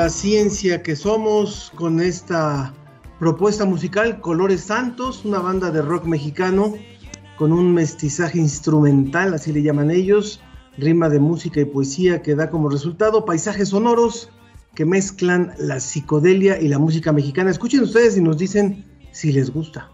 la ciencia que somos con esta propuesta musical Colores Santos, una banda de rock mexicano con un mestizaje instrumental, así le llaman ellos, rima de música y poesía que da como resultado paisajes sonoros que mezclan la psicodelia y la música mexicana. Escuchen ustedes y nos dicen si les gusta.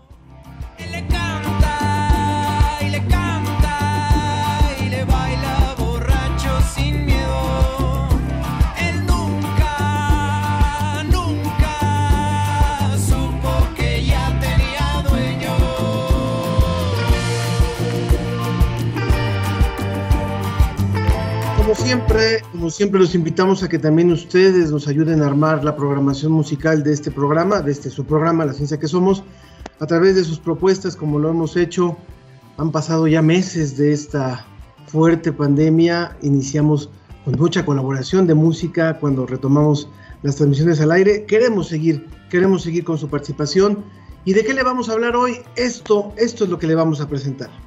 Siempre, como siempre los invitamos a que también ustedes nos ayuden a armar la programación musical de este programa, de este su programa, La Ciencia que Somos, a través de sus propuestas, como lo hemos hecho. Han pasado ya meses de esta fuerte pandemia, iniciamos con mucha colaboración de música cuando retomamos las transmisiones al aire. Queremos seguir, queremos seguir con su participación. ¿Y de qué le vamos a hablar hoy? Esto, esto es lo que le vamos a presentar.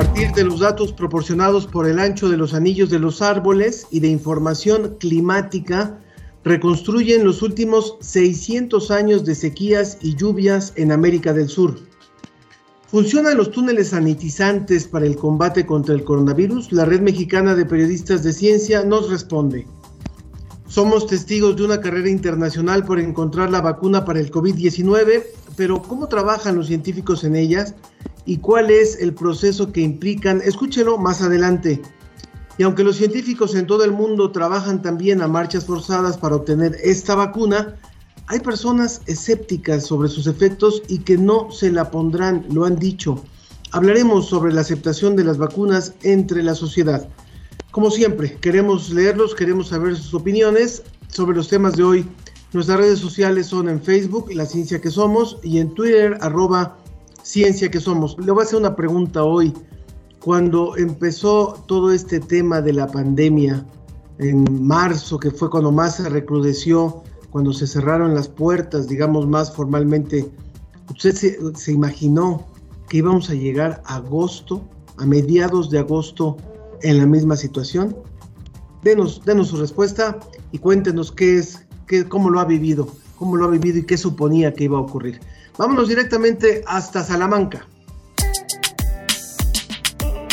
Partir de los datos proporcionados por el ancho de los anillos de los árboles y de información climática, reconstruyen los últimos 600 años de sequías y lluvias en América del Sur. ¿Funcionan los túneles sanitizantes para el combate contra el coronavirus? La Red Mexicana de Periodistas de Ciencia nos responde. Somos testigos de una carrera internacional por encontrar la vacuna para el COVID-19, pero ¿cómo trabajan los científicos en ellas? ¿Y cuál es el proceso que implican? Escúchelo más adelante. Y aunque los científicos en todo el mundo trabajan también a marchas forzadas para obtener esta vacuna, hay personas escépticas sobre sus efectos y que no se la pondrán, lo han dicho. Hablaremos sobre la aceptación de las vacunas entre la sociedad. Como siempre, queremos leerlos, queremos saber sus opiniones sobre los temas de hoy. Nuestras redes sociales son en Facebook, La Ciencia que Somos, y en Twitter, arroba Ciencia que Somos. Le voy a hacer una pregunta hoy. Cuando empezó todo este tema de la pandemia, en marzo, que fue cuando más se recrudeció, cuando se cerraron las puertas, digamos más formalmente, ¿usted se, se imaginó que íbamos a llegar a agosto, a mediados de agosto, en la misma situación? Denos, denos su respuesta y cuéntenos qué es, qué, cómo lo ha vivido, cómo lo ha vivido y qué suponía que iba a ocurrir. Vámonos directamente hasta Salamanca.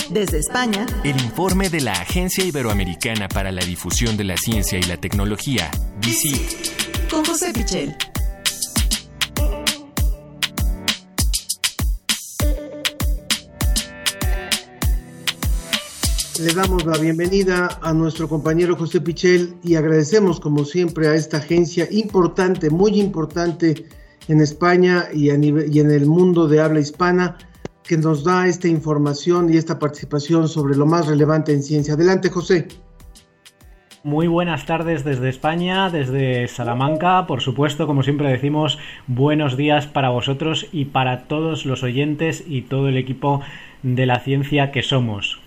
Desde España, El informe de la Agencia Iberoamericana para la Difusión de la Ciencia y la Tecnología, DICIT, con José Pichel. Le damos la bienvenida a nuestro compañero José Pichel y agradecemos como siempre a esta agencia importante, muy importante en España y, en el mundo de habla hispana que nos da esta información y esta participación sobre lo más relevante en ciencia. Adelante, José. Muy buenas tardes desde España, desde Salamanca. Por supuesto, como siempre decimos, buenos días para vosotros y para todos los oyentes y todo el equipo de la ciencia que somos.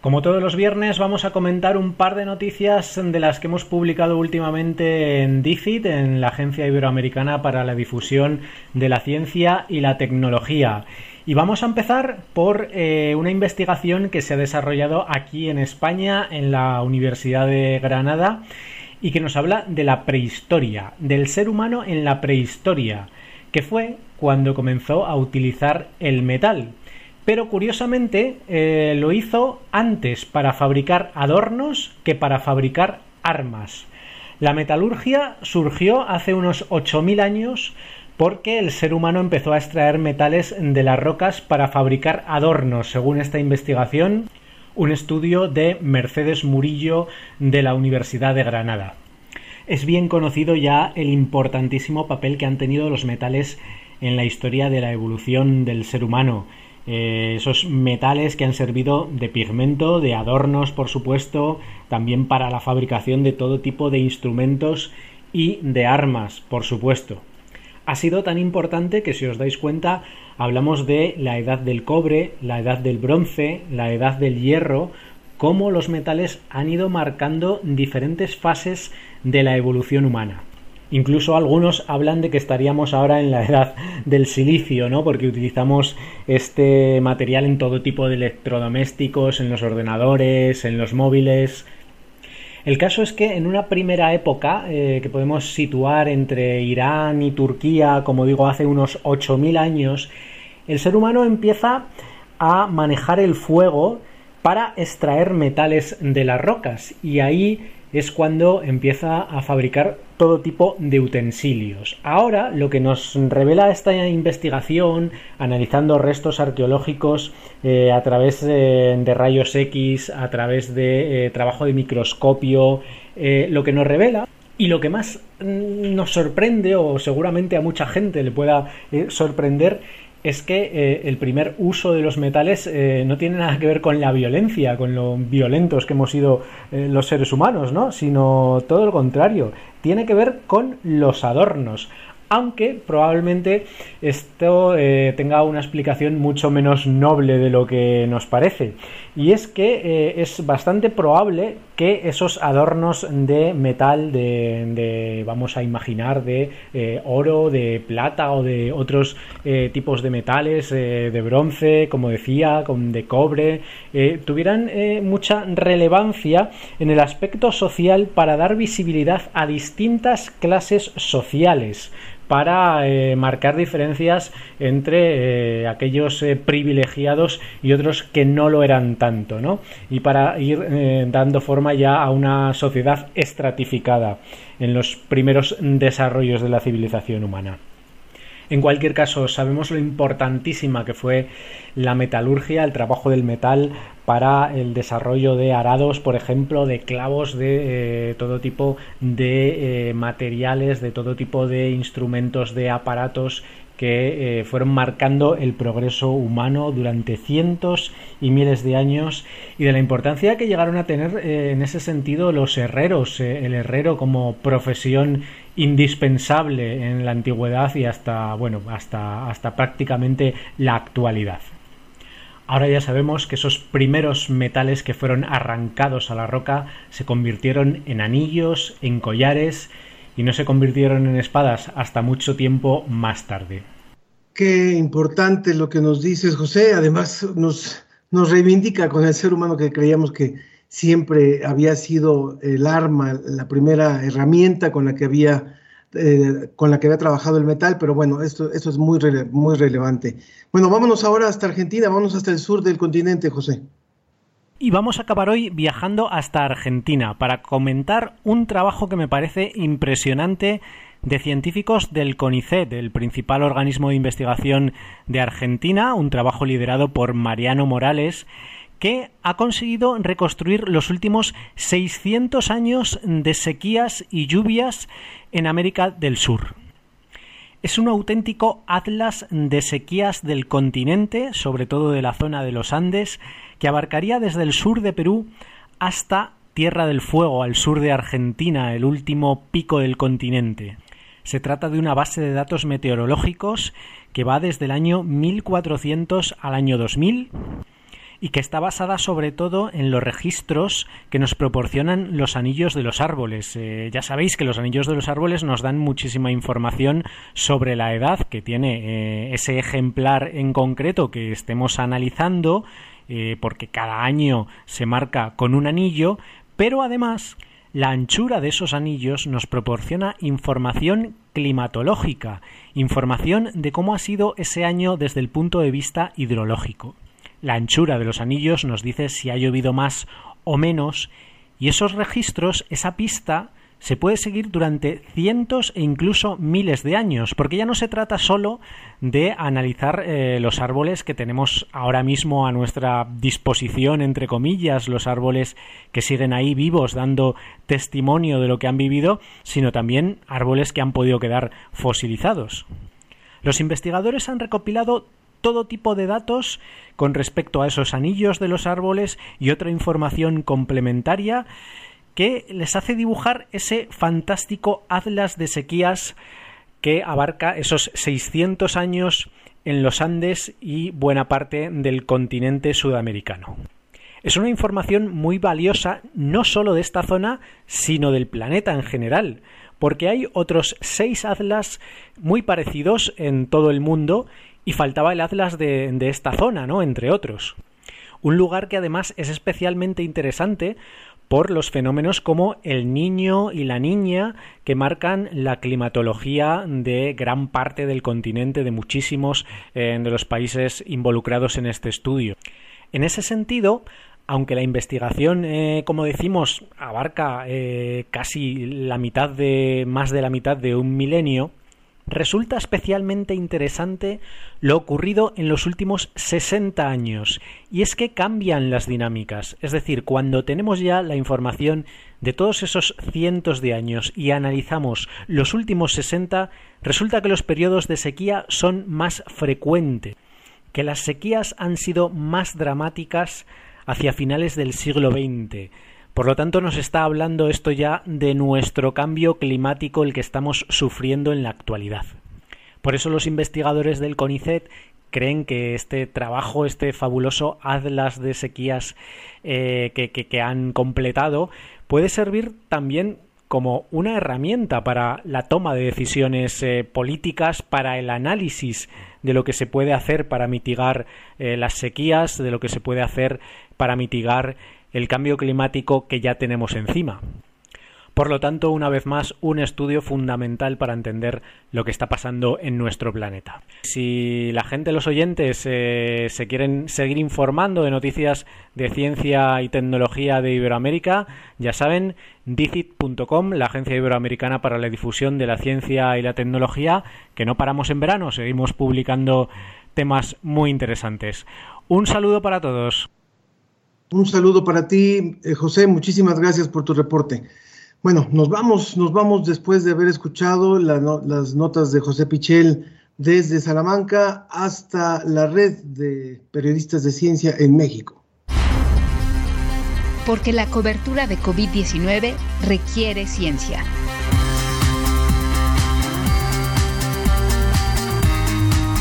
Como todos los viernes vamos a comentar un par de noticias de las que hemos publicado últimamente en DICIT, en la Agencia Iberoamericana para la Difusión de la Ciencia y la Tecnología. Y vamos a empezar por eh, una investigación que se ha desarrollado aquí en España, en la Universidad de Granada, y que nos habla de la prehistoria, del ser humano en la prehistoria, que fue cuando comenzó a utilizar el metal. Pero curiosamente eh, lo hizo antes para fabricar adornos que para fabricar armas. La metalurgia surgió hace unos 8.000 años porque el ser humano empezó a extraer metales de las rocas para fabricar adornos, según esta investigación, un estudio de Mercedes Murillo de la Universidad de Granada. Es bien conocido ya el importantísimo papel que han tenido los metales en la historia de la evolución del ser humano eh, esos metales que han servido de pigmento, de adornos, por supuesto, también para la fabricación de todo tipo de instrumentos y de armas, por supuesto. Ha sido tan importante que si os dais cuenta hablamos de la edad del cobre, la edad del bronce, la edad del hierro, cómo los metales han ido marcando diferentes fases de la evolución humana. Incluso algunos hablan de que estaríamos ahora en la edad del silicio, ¿no? Porque utilizamos este material en todo tipo de electrodomésticos, en los ordenadores, en los móviles. El caso es que en una primera época, eh, que podemos situar entre Irán y Turquía, como digo, hace unos 8.000 años, el ser humano empieza a manejar el fuego para extraer metales de las rocas y ahí es cuando empieza a fabricar todo tipo de utensilios. Ahora lo que nos revela esta investigación, analizando restos arqueológicos eh, a través de rayos X, a través de eh, trabajo de microscopio, eh, lo que nos revela y lo que más mm, nos sorprende, o seguramente a mucha gente le pueda sorprender, es que eh, el primer uso de los metales eh, no tiene nada que ver con la violencia, con lo violentos que hemos sido eh, los seres humanos, ¿no? Sino todo lo contrario, tiene que ver con los adornos aunque probablemente esto tenga una explicación mucho menos noble de lo que nos parece. Y es que eh, es bastante probable que esos adornos de metal, de, vamos a imaginar, de eh, oro, de plata o de otros tipos de metales, de bronce, como decía, de cobre, tuvieran mucha relevancia en el aspecto social para dar visibilidad a distintas clases sociales para eh, marcar diferencias entre eh, aquellos eh, privilegiados y otros que no lo eran tanto, ¿no? Y para ir dando forma ya a una sociedad estratificada en los primeros desarrollos de la civilización humana. En cualquier caso, sabemos lo importantísima que fue la metalurgia, el trabajo del metal para el desarrollo de arados, por ejemplo, de clavos, de eh, todo tipo de eh, materiales, de todo tipo de instrumentos, de aparatos que eh, fueron marcando el progreso humano durante cientos y miles de años y de la importancia que llegaron a tener en ese sentido los herreros, el herrero como profesión indispensable en la antigüedad y hasta bueno hasta hasta prácticamente la actualidad. Ahora ya sabemos que esos primeros metales que fueron arrancados a la roca se convirtieron en anillos, en collares y no se convirtieron en espadas hasta mucho tiempo más tarde. Qué importante lo que nos dices, José. Además, nos, nos reivindica con el ser humano que creíamos que siempre había sido el arma, la primera herramienta con la que había, eh, con la que había trabajado el metal, pero bueno, esto, es muy, muy relevante. Bueno, vámonos ahora hasta Argentina, vámonos hasta el sur del continente, José. Y vamos a acabar hoy viajando hasta Argentina para comentar un trabajo que me parece impresionante de científicos del CONICET, el principal organismo de investigación de Argentina, un trabajo liderado por Mariano Morales, que ha conseguido reconstruir los últimos 600 años de sequías y lluvias en América del Sur. Es un auténtico atlas de sequías del continente, sobre todo de la zona de los Andes, que abarcaría desde el sur de Perú hasta Tierra del Fuego, al sur de Argentina, el último pico del continente. Se trata de una base de datos meteorológicos que va desde el año 1400 al año 2000 y que está basada sobre todo en los registros que nos proporcionan los anillos de los árboles. Eh, ya sabéis que los anillos de los árboles nos dan muchísima información sobre la edad que tiene eh, ese ejemplar en concreto que estemos analizando, eh, porque cada año se marca con un anillo, pero además la anchura de esos anillos nos proporciona información climatológica, información de cómo ha sido ese año desde el punto de vista hidrológico. La anchura de los anillos nos dice si ha llovido más o menos y esos registros, esa pista, se puede seguir durante cientos e incluso miles de años, porque ya no se trata solo de analizar eh, los árboles que tenemos ahora mismo a nuestra disposición, entre comillas, los árboles que siguen ahí vivos dando testimonio de lo que han vivido, sino también árboles que han podido quedar fosilizados. Los investigadores han recopilado todo tipo de datos con respecto a esos anillos de los árboles y otra información complementaria que les hace dibujar ese fantástico atlas de sequías que abarca esos 600 años en los Andes y buena parte del continente sudamericano. Es una información muy valiosa no solo de esta zona, sino del planeta en general, porque hay otros seis atlas muy parecidos en todo el mundo y faltaba el atlas de, de esta zona, ¿no? Entre otros. Un lugar que además es especialmente interesante por los fenómenos como el niño y la niña que marcan la climatología de gran parte del continente, de muchísimos eh, de los países involucrados en este estudio. En ese sentido, aunque la investigación, eh, como decimos, abarca eh, casi la mitad de más de la mitad de un milenio, resulta especialmente interesante lo ocurrido en los últimos 60 años, y es que cambian las dinámicas, es decir, cuando tenemos ya la información de todos esos cientos de años y analizamos los últimos 60, resulta que los periodos de sequía son más frecuentes, que las sequías han sido más dramáticas hacia finales del siglo XX, por lo tanto, nos está hablando esto ya de nuestro cambio climático, el que estamos sufriendo en la actualidad. Por eso los investigadores del CONICET creen que este trabajo, este fabuloso atlas de sequías eh, que, han completado, puede servir también como una herramienta para la toma de decisiones eh, políticas, para el análisis de lo que se puede hacer para mitigar eh, las sequías, de lo que se puede hacer para mitigar el cambio climático que ya tenemos encima. Por lo tanto, una vez más, un estudio fundamental para entender lo que está pasando en nuestro planeta. Si la gente, los oyentes, eh, se quieren seguir informando de noticias de ciencia y tecnología de Iberoamérica, ya saben, DICIT.com, la agencia iberoamericana para la difusión de la ciencia y la tecnología, que no paramos en verano, seguimos publicando temas muy interesantes. Un saludo para todos. Un saludo para ti, eh, José. Muchísimas gracias por tu reporte. Bueno, nos vamos, nos vamos después de haber escuchado las notas de José Pichel desde Salamanca hasta la red de periodistas de ciencia en México. Porque la cobertura de COVID-19 requiere ciencia.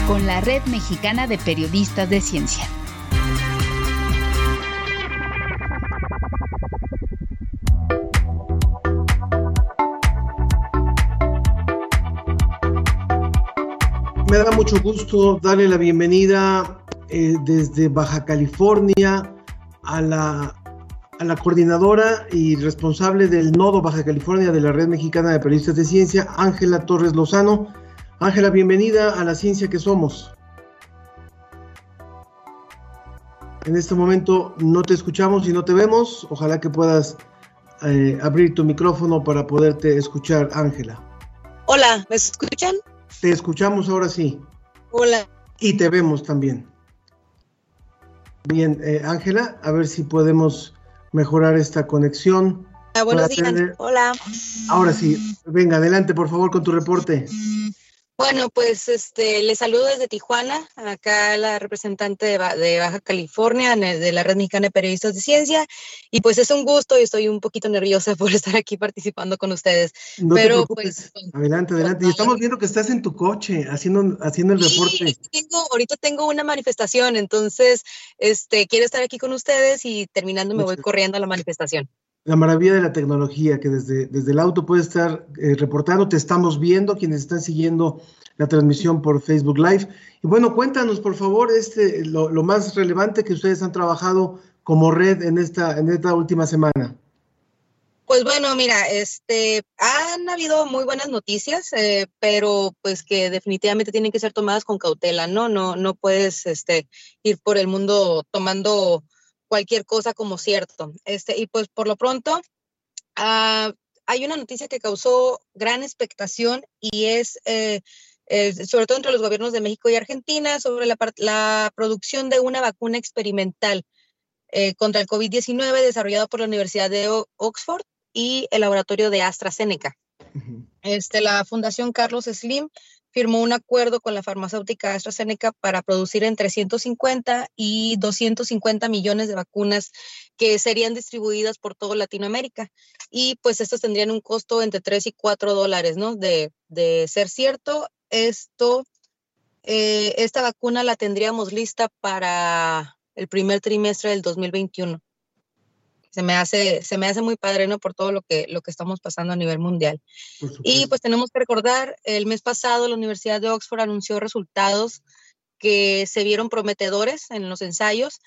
Con la Red Mexicana de Periodistas de Ciencia. Me da mucho gusto darle la bienvenida eh, desde Baja California a la, a la coordinadora y responsable del nodo Baja California de la Red Mexicana de Periodistas de Ciencia, Ángela Torres Lozano. Ángela, bienvenida a la ciencia que somos. En este momento no te escuchamos y no te vemos. Ojalá que puedas eh, abrir tu micrófono para poderte escuchar, Ángela. Hola, ¿me escuchan? Te escuchamos ahora sí. Hola. Y te vemos también. Bien, eh, Ángela, a ver si podemos mejorar esta conexión. Ah, buenos días. Hola. Ahora sí, venga, adelante por favor con tu reporte. Bueno, pues este, les saludo desde Tijuana, acá la representante de, Baja California, de la Red Mexicana de Periodistas de Ciencia, y pues es un gusto y estoy un poquito nerviosa por estar aquí participando con ustedes. No Pero pues... Adelante, adelante. Y estamos viendo que estás en tu coche haciendo, haciendo el reporte. Tengo, ahorita tengo una manifestación, entonces este, quiero estar aquí con ustedes y terminando me voy corriendo a la manifestación la maravilla de la tecnología, que desde, desde el auto puede estar eh, reportando, te estamos viendo, quienes están siguiendo la transmisión por Facebook Live. Y bueno, cuéntanos, por favor, este, lo, más relevante que ustedes han trabajado como red en esta, en esta última semana. Pues bueno, mira, este, han habido muy buenas noticias, eh, pero pues que definitivamente tienen que ser tomadas con cautela, ¿no? No, no puedes, este, ir por el mundo tomando cualquier cosa como cierto. Este, y pues por lo pronto, ah, hay una noticia que causó gran expectación y es, eh, eh, sobre todo entre los gobiernos de México y Argentina, sobre la, la producción de una vacuna experimental eh, contra el COVID-19 desarrollado por la Universidad de Oxford y el laboratorio de AstraZeneca. este, la Fundación Carlos Slim firmó un acuerdo con la farmacéutica AstraZeneca para producir entre 150 y 250 millones de vacunas que serían distribuidas por toda Latinoamérica. Y pues estas tendrían un costo entre 3 y 4 dólares, ¿no? De, de ser cierto, esto, eh, esta vacuna la tendríamos lista para el primer trimestre del 2021 se me hace, se me hace muy padre, ¿no? Por todo lo que, lo que estamos pasando a nivel mundial. Y pues tenemos que recordar, el mes pasado la Universidad de Oxford anunció resultados que se vieron prometedores en los ensayos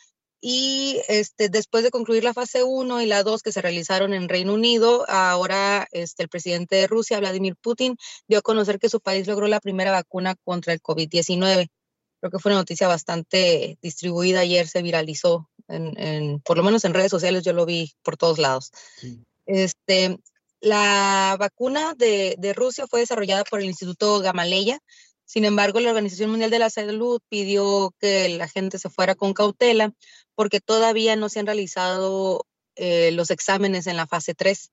y este, después de concluir la fase 1 y la 2 que se realizaron en Reino Unido, ahora este, el presidente de Rusia, Vladimir Putin, dio a conocer que su país logró la primera vacuna contra el COVID-19. Creo que fue una noticia bastante distribuida ayer, se viralizó en, por lo menos en redes sociales yo lo vi por todos lados. Este, la vacuna de, de, Rusia fue desarrollada por el Instituto Gamaleya. Sin embargo, la Organización Mundial de la Salud pidió que la gente se fuera con cautela porque todavía no se han realizado eh, los exámenes en la fase 3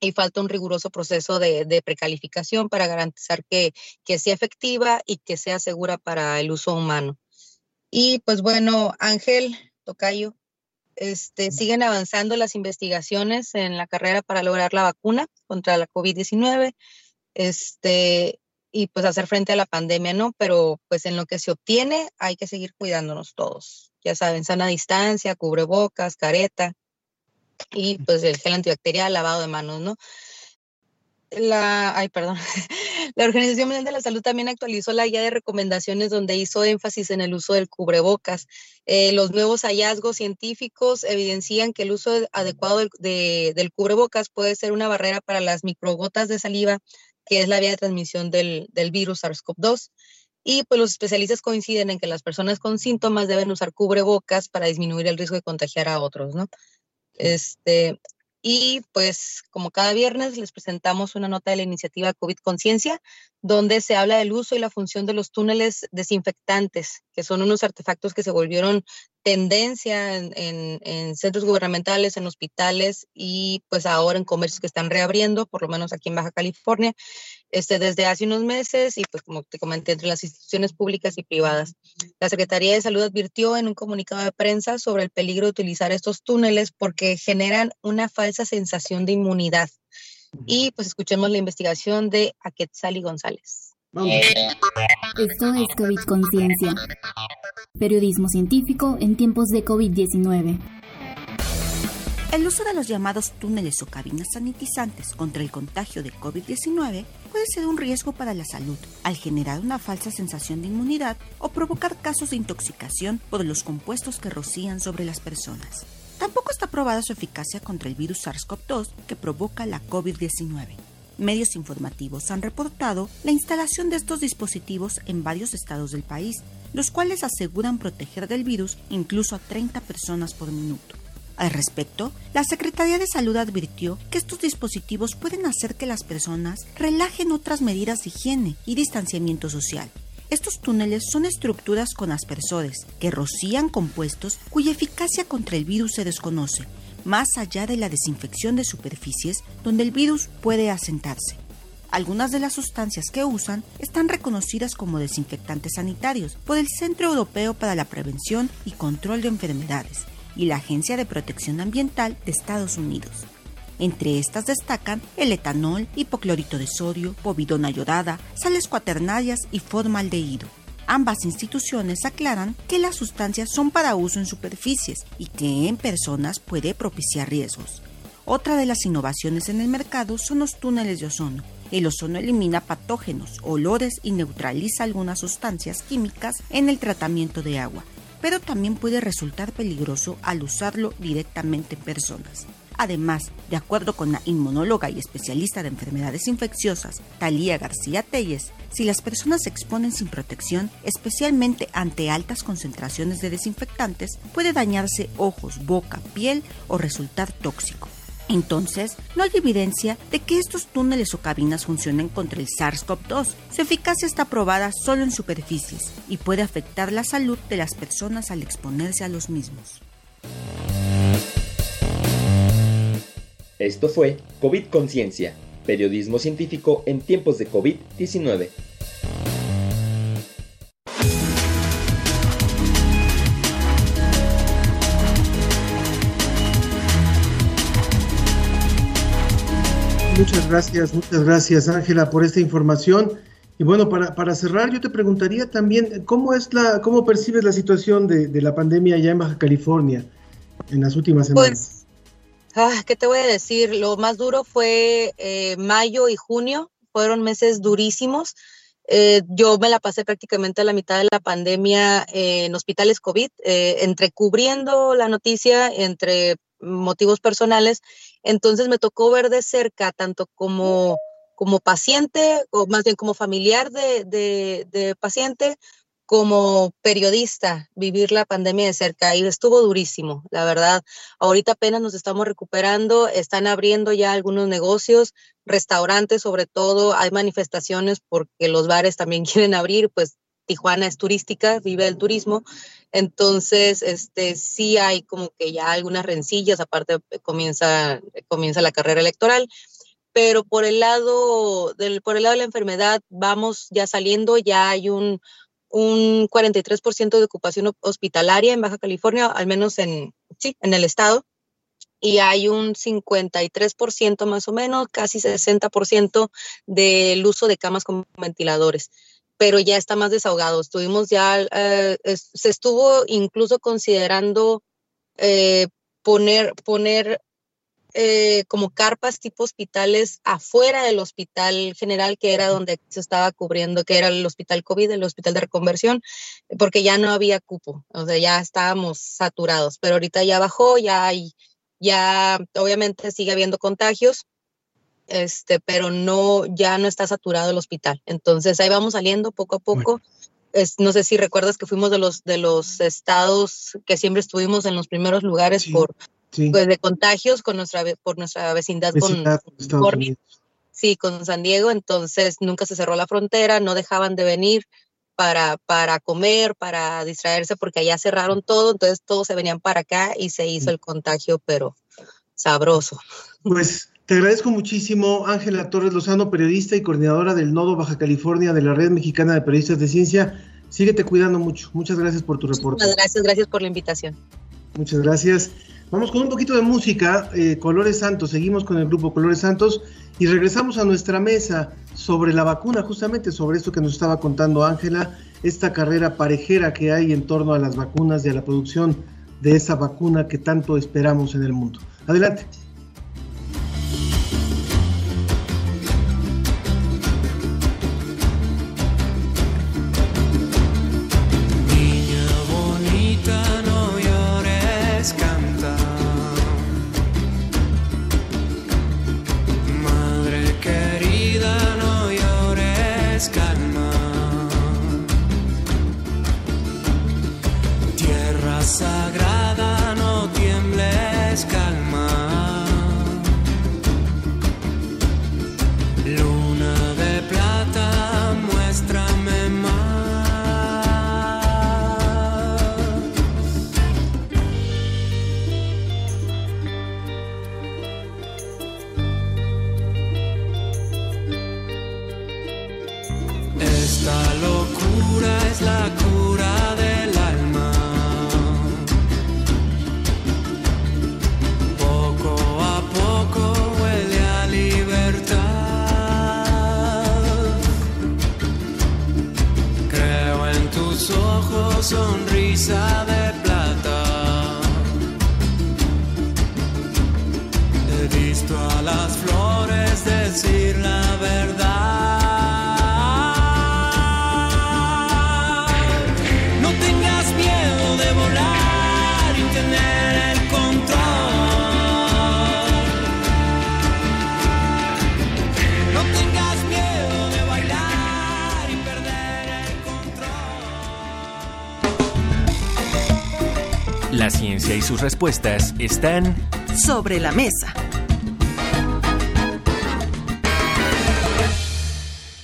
y falta un riguroso proceso de, de precalificación para garantizar que, que sea efectiva y que sea segura para el uso humano. Y pues bueno, Ángel, Tocayo. Este, siguen avanzando las investigaciones en la carrera para lograr la vacuna contra la COVID-19 este, y pues hacer frente a la pandemia, ¿no? Pero pues en lo que se obtiene hay que seguir cuidándonos todos. Ya saben, sana distancia, cubrebocas, careta y pues el gel antibacterial, lavado de manos, ¿no? La, ay, perdón. La Organización Mundial de la Salud también actualizó la guía de recomendaciones donde hizo énfasis en el uso del cubrebocas. Eh, los nuevos hallazgos científicos evidencian que el uso adecuado del, cubrebocas puede ser una barrera para las microgotas de saliva, que es la vía de transmisión del, del virus SARS-CoV-2. Y pues los especialistas coinciden en que las personas con síntomas deben usar cubrebocas para disminuir el riesgo de contagiar a otros, ¿no? Este, y pues como cada viernes les presentamos una nota de la iniciativa COVID Conciencia, donde se habla del uso y la función de los túneles desinfectantes, que son unos artefactos que se volvieron tendencia en, centros gubernamentales, en hospitales y pues ahora en comercios que están reabriendo, por lo menos aquí en Baja California, este, desde hace unos meses y pues como te comenté, entre las instituciones públicas y privadas. La Secretaría de Salud advirtió en un comunicado de prensa sobre el peligro de utilizar estos túneles porque generan una falsa sensación de inmunidad. Y pues escuchemos la investigación de Aquetzali González. Esto es COVID Conciencia. Periodismo científico en tiempos de COVID-19. El uso de los llamados túneles o cabinas sanitizantes contra el contagio de COVID-19 puede ser un riesgo para la salud al generar una falsa sensación de inmunidad o provocar casos de intoxicación por los compuestos que rocían sobre las personas. Tampoco está probada su eficacia contra el virus SARS-CoV-2 que provoca la COVID-19. Medios informativos han reportado la instalación de estos dispositivos en varios estados del país, los cuales aseguran proteger del virus incluso a 30 personas por minuto. Al respecto, la Secretaría de Salud advirtió que estos dispositivos pueden hacer que las personas relajen otras medidas de higiene y distanciamiento social, estos túneles son estructuras con aspersores que rocían compuestos cuya eficacia contra el virus se desconoce, más allá de la desinfección de superficies donde el virus puede asentarse. Algunas de las sustancias que usan están reconocidas como desinfectantes sanitarios por el Centro Europeo para la Prevención y Control de Enfermedades y la Agencia de Protección Ambiental de Estados Unidos. Entre estas destacan el etanol, hipoclorito de sodio, povidona yodada, sales cuaternarias y formaldehído. Ambas instituciones aclaran que las sustancias son para uso en superficies y que en personas puede propiciar riesgos. Otra de las innovaciones en el mercado son los túneles de ozono. El ozono elimina patógenos, olores y neutraliza algunas sustancias químicas en el tratamiento de agua, pero también puede resultar peligroso al usarlo directamente en personas. Además, de acuerdo con la inmunóloga y especialista de enfermedades infecciosas, Talía García Telles, si las personas se exponen sin protección, especialmente ante altas concentraciones de desinfectantes, puede dañarse ojos, boca, piel o resultar tóxico. Entonces, no hay evidencia de que estos túneles o cabinas funcionen contra el SARS-CoV-2. Su eficacia está probada solo en superficies y puede afectar la salud de las personas al exponerse a los mismos. Esto fue COVID Conciencia, periodismo científico en tiempos de COVID-19. Muchas gracias, muchas gracias Ángela por esta información. Y bueno, para, para, cerrar, yo te preguntaría también, ¿cómo, es la, cómo percibes la situación de, de la pandemia allá en Baja California en las últimas semanas? Pues, ah, ¿qué te voy a decir? Lo más duro fue eh, mayo y junio, fueron meses durísimos. Eh, yo me la pasé prácticamente a la mitad de la pandemia eh, en hospitales COVID, eh, entre cubriendo la noticia, entre motivos personales. Entonces me tocó ver de cerca, tanto como, como paciente, o más bien como familiar de, de, de paciente, como periodista, vivir la pandemia de cerca y estuvo durísimo, la verdad. Ahorita apenas nos estamos recuperando, están abriendo ya algunos negocios, restaurantes sobre todo, hay manifestaciones porque los bares también quieren abrir, pues Tijuana es turística, vive el turismo, entonces este sí hay como que ya algunas rencillas, aparte comienza comienza la carrera electoral, pero por el lado del por el lado de la enfermedad vamos ya saliendo, ya hay un un 43% de ocupación hospitalaria en Baja California, al menos en, sí, en el estado, y hay un 53% más o menos, casi 60% del uso de camas con ventiladores, pero ya está más desahogado. Estuvimos ya, eh, se estuvo incluso considerando eh, poner, poner eh, como carpas tipo hospitales afuera del hospital general, que era donde se estaba cubriendo, que era el hospital COVID, el hospital de reconversión, porque ya no había cupo, o sea, ya estábamos saturados, pero ahorita ya bajó, ya hay, ya obviamente sigue habiendo contagios, este, pero no, ya no está saturado el hospital. Entonces ahí vamos saliendo poco a poco. Es, no sé si recuerdas que fuimos de los, de los estados que siempre estuvimos en los primeros lugares sí. por sí. pues de contagios con nuestra por nuestra vecindad, vecindad con, con sí con San Diego entonces nunca se cerró la frontera no dejaban de venir para para comer para distraerse porque allá cerraron todo entonces todos se venían para acá y se hizo el contagio pero sabroso pues te agradezco muchísimo, Ángela Torres Lozano, periodista y coordinadora del Nodo Baja California de la Red Mexicana de Periodistas de Ciencia. Síguete cuidando mucho. Muchas gracias por tu reporte. Muchas gracias, gracias por la invitación. Muchas gracias. Vamos con un poquito de música, eh, Colores Santos, seguimos con el grupo Colores Santos y regresamos a nuestra mesa sobre la vacuna, justamente sobre esto que nos estaba contando Ángela, esta carrera parejera que hay en torno a las vacunas y a la producción de esa vacuna que tanto esperamos en el mundo. Adelante. Sus respuestas están sobre la mesa.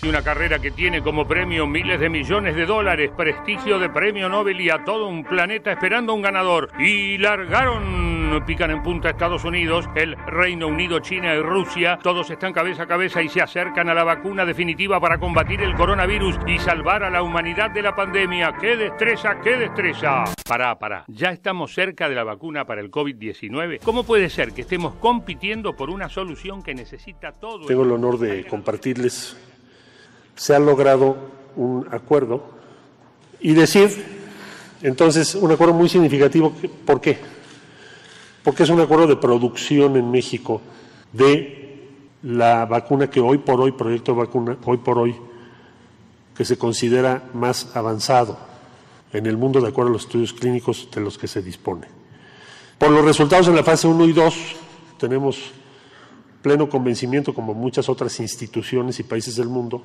Una carrera que tiene como premio miles de millones de dólares, prestigio de premio Nobel y a todo un planeta esperando un ganador. Y largaron, pican en punta Estados Unidos, el Reino Unido, China y Rusia. Todos están cabeza a cabeza y se acercan a la vacuna definitiva para combatir el coronavirus y salvar a la humanidad de la pandemia. ¡Qué destreza, qué destreza! Pará, pará. ¿Ya estamos cerca de la vacuna para el COVID-19? ¿Cómo puede ser que estemos compitiendo por una solución que necesita todo? Tengo el honor de compartirles se ha logrado un acuerdo y decir, entonces, un acuerdo muy significativo. ¿Por qué? Porque es un acuerdo de producción en México de la vacuna que hoy por hoy, proyecto de vacuna, hoy por hoy, que se considera más avanzado en el mundo de acuerdo a los estudios clínicos de los que se dispone. Por los resultados en la fase 1 y 2, tenemos pleno convencimiento, como muchas otras instituciones y países del mundo,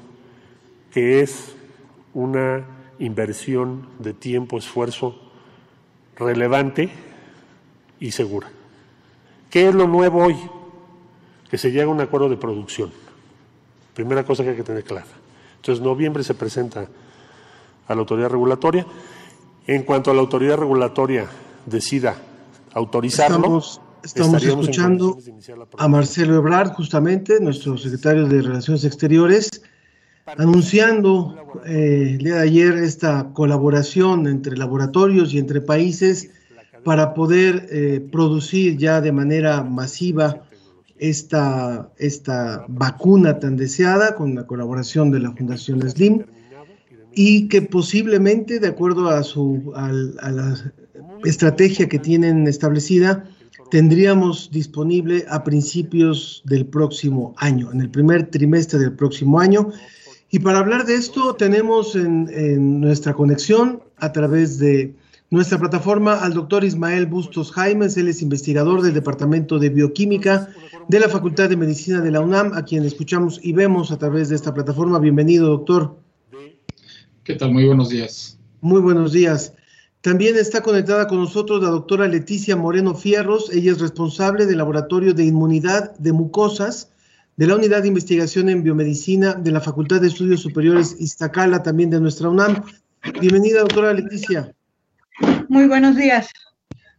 que es una inversión de tiempo, esfuerzo relevante y segura. ¿Qué es lo nuevo hoy? Que se llega a un acuerdo de producción. Primera cosa que hay que tener clara. Entonces, noviembre se presenta a la autoridad regulatoria. En cuanto a la autoridad regulatoria decida autorizarlo, estamos, estamos escuchando a Marcelo Ebrard, justamente, nuestro secretario de Relaciones Exteriores, anunciando eh, el día de ayer esta colaboración entre laboratorios y entre países para poder eh, producir ya de manera masiva esta, esta vacuna tan deseada con la colaboración de la Fundación Slim y que posiblemente, de acuerdo a, su, a la estrategia que tienen establecida, tendríamos disponible a principios del próximo año, en el primer trimestre del próximo año. Y para hablar de esto tenemos en, nuestra conexión a través de nuestra plataforma al doctor Ismael Bustos Jaimes, él es investigador del Departamento de Bioquímica de la Facultad de Medicina de la UNAM, a quien escuchamos y vemos a través de esta plataforma. Bienvenido, doctor. ¿Qué tal? Muy buenos días. Muy buenos días. También está conectada con nosotros la doctora Leticia Moreno Fierros, ella es responsable del Laboratorio de Inmunidad de Mucosas de la Unidad de Investigación en Biomedicina de la Facultad de Estudios Superiores Iztacala, también de nuestra UNAM. Bienvenida, doctora Leticia. Muy buenos días.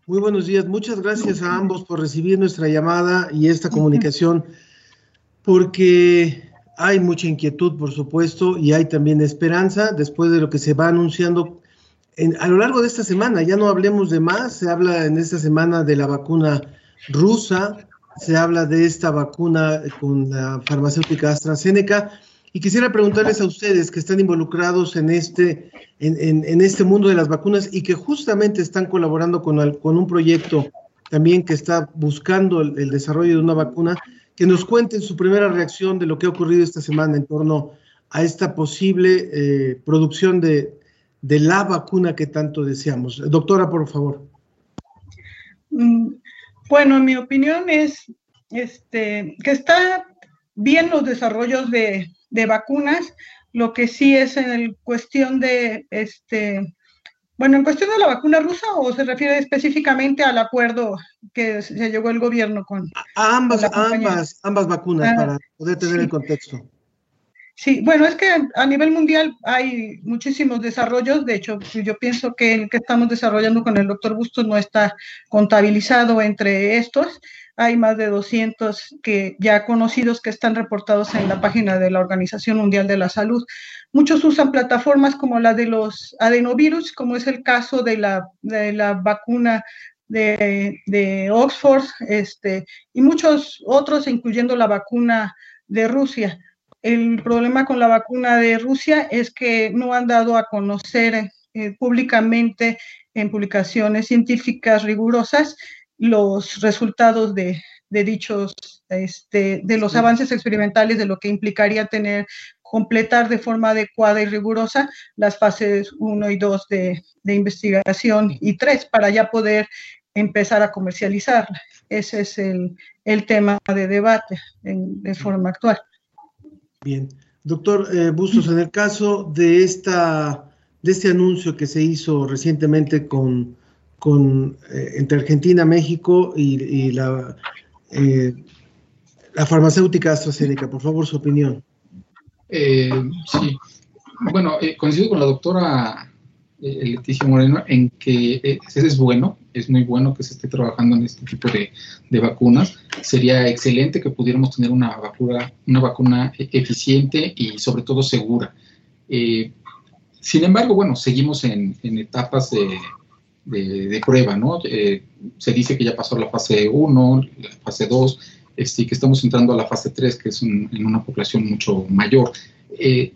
Muy buenos días. Muchas gracias a ambos por recibir nuestra llamada y esta comunicación, porque hay mucha inquietud, por supuesto, y hay también esperanza después de lo que se va anunciando a lo largo de esta semana. Ya no hablemos de más, se habla en esta semana de la vacuna rusa, se habla de esta vacuna con la farmacéutica AstraZeneca. Y quisiera preguntarles a ustedes que están involucrados en este, en, este mundo de las vacunas y que justamente están colaborando con, con un proyecto también que está buscando el, desarrollo de una vacuna, que nos cuenten su primera reacción de lo que ha ocurrido esta semana en torno a esta posible eh, producción de, de, la vacuna que tanto deseamos. Doctora, por favor. Mm, bueno, mi opinión es este, que está bien los desarrollos de, vacunas, lo que sí es en cuestión de, este, bueno, en cuestión de la vacuna rusa o se refiere específicamente al acuerdo que se llegó el gobierno con... A ambas, ambas, ambas vacunas ah, para poder tener el contexto. Sí, bueno, es que a nivel mundial hay muchísimos desarrollos. De hecho, yo pienso que el que estamos desarrollando con el doctor Bustos no está contabilizado entre estos. Hay más de 200 que ya conocidos que están reportados en la página de la Organización Mundial de la Salud. Muchos usan plataformas como la de los adenovirus, como es el caso de la, de la vacuna de, de Oxford, este, y muchos otros, incluyendo la vacuna de Rusia. El problema con la vacuna de Rusia es que no han dado a conocer eh, públicamente en publicaciones científicas rigurosas los resultados de, dichos, este, de los avances experimentales, de lo que implicaría tener, completar de forma adecuada y rigurosa las fases 1 y 2 de, investigación y 3 para ya poder empezar a comercializarla. Ese es el, tema de debate de forma actual. Bien. Doctor eh, Bustos, en el caso de, esta, de este anuncio que se hizo recientemente con, con, eh, entre Argentina, México y, la, eh, la farmacéutica AstraZeneca. Por favor, su opinión. sí, bueno, coincido con la doctora Leticia Moreno en que es bueno, es muy bueno que se esté trabajando en este tipo de, vacunas. Sería excelente que pudiéramos tener una vacuna, una vacuna eficiente y sobre todo segura. Eh, sin embargo, bueno, seguimos en, etapas de, prueba, ¿no? Eh, se dice que ya pasó la fase 1, la fase 2, este, que estamos entrando a la fase 3, que es en una población mucho mayor. Eh,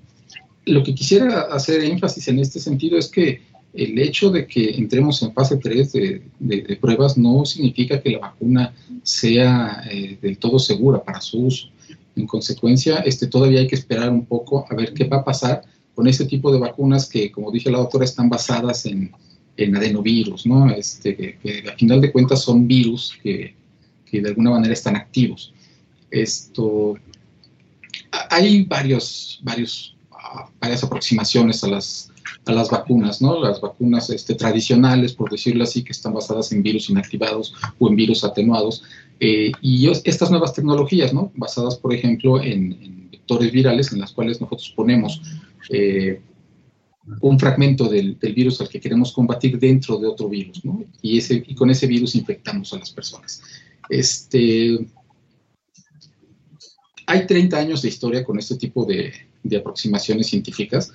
lo que quisiera hacer énfasis en este sentido es que el hecho de que entremos en fase 3 de, pruebas no significa que la vacuna sea del todo segura para su uso. En consecuencia, este, todavía hay que esperar un poco a ver qué va a pasar con este tipo de vacunas que, como dije la doctora, están basadas en, en adenovirus, ¿no? Este, que, que, a final de cuentas son virus que, que, de alguna manera están activos. Esto, hay varios, varios, ah, varias aproximaciones a las, a las vacunas, ¿no? Las vacunas este, tradicionales, por decirlo así, que están basadas en virus inactivados o en virus atenuados. Eh, y estas nuevas tecnologías, ¿no? Basadas, por ejemplo, en, en vectores virales en las cuales nosotros ponemos eh, un fragmento del, virus al que queremos combatir dentro de otro virus, ¿no? Y, ese, y con ese virus infectamos a las personas. Este, hay 30 años de historia con este tipo de, aproximaciones científicas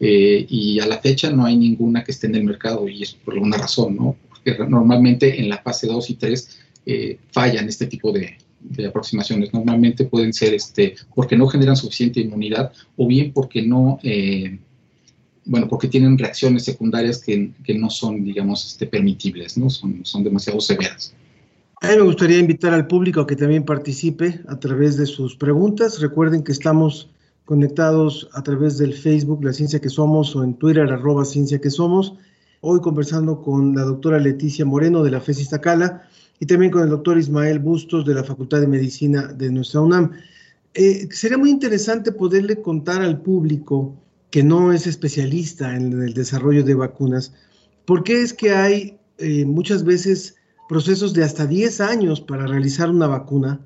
eh, y a la fecha no hay ninguna que esté en el mercado y es por alguna razón, ¿no? Porque normalmente en la fase 2 y 3 eh, fallan este tipo de, de aproximaciones. Normalmente pueden ser este, porque no generan suficiente inmunidad o bien porque no, eh, bueno, porque tienen reacciones secundarias que, que, no son, digamos, este, permitibles, ¿no? Son, son demasiado severas. A mí me gustaría invitar al público a que también participe a través de sus preguntas. Recuerden que estamos conectados a través del Facebook La Ciencia que Somos o en Twitter arroba Ciencia que Somos. Hoy conversando con la doctora Leticia Moreno de la FES Iztacala y también con el doctor Ismael Bustos de la Facultad de Medicina de nuestra UNAM. Eh, sería muy interesante poderle contar al público que no es especialista en el desarrollo de vacunas, por qué es que hay eh, muchas veces procesos de hasta 10 años para realizar una vacuna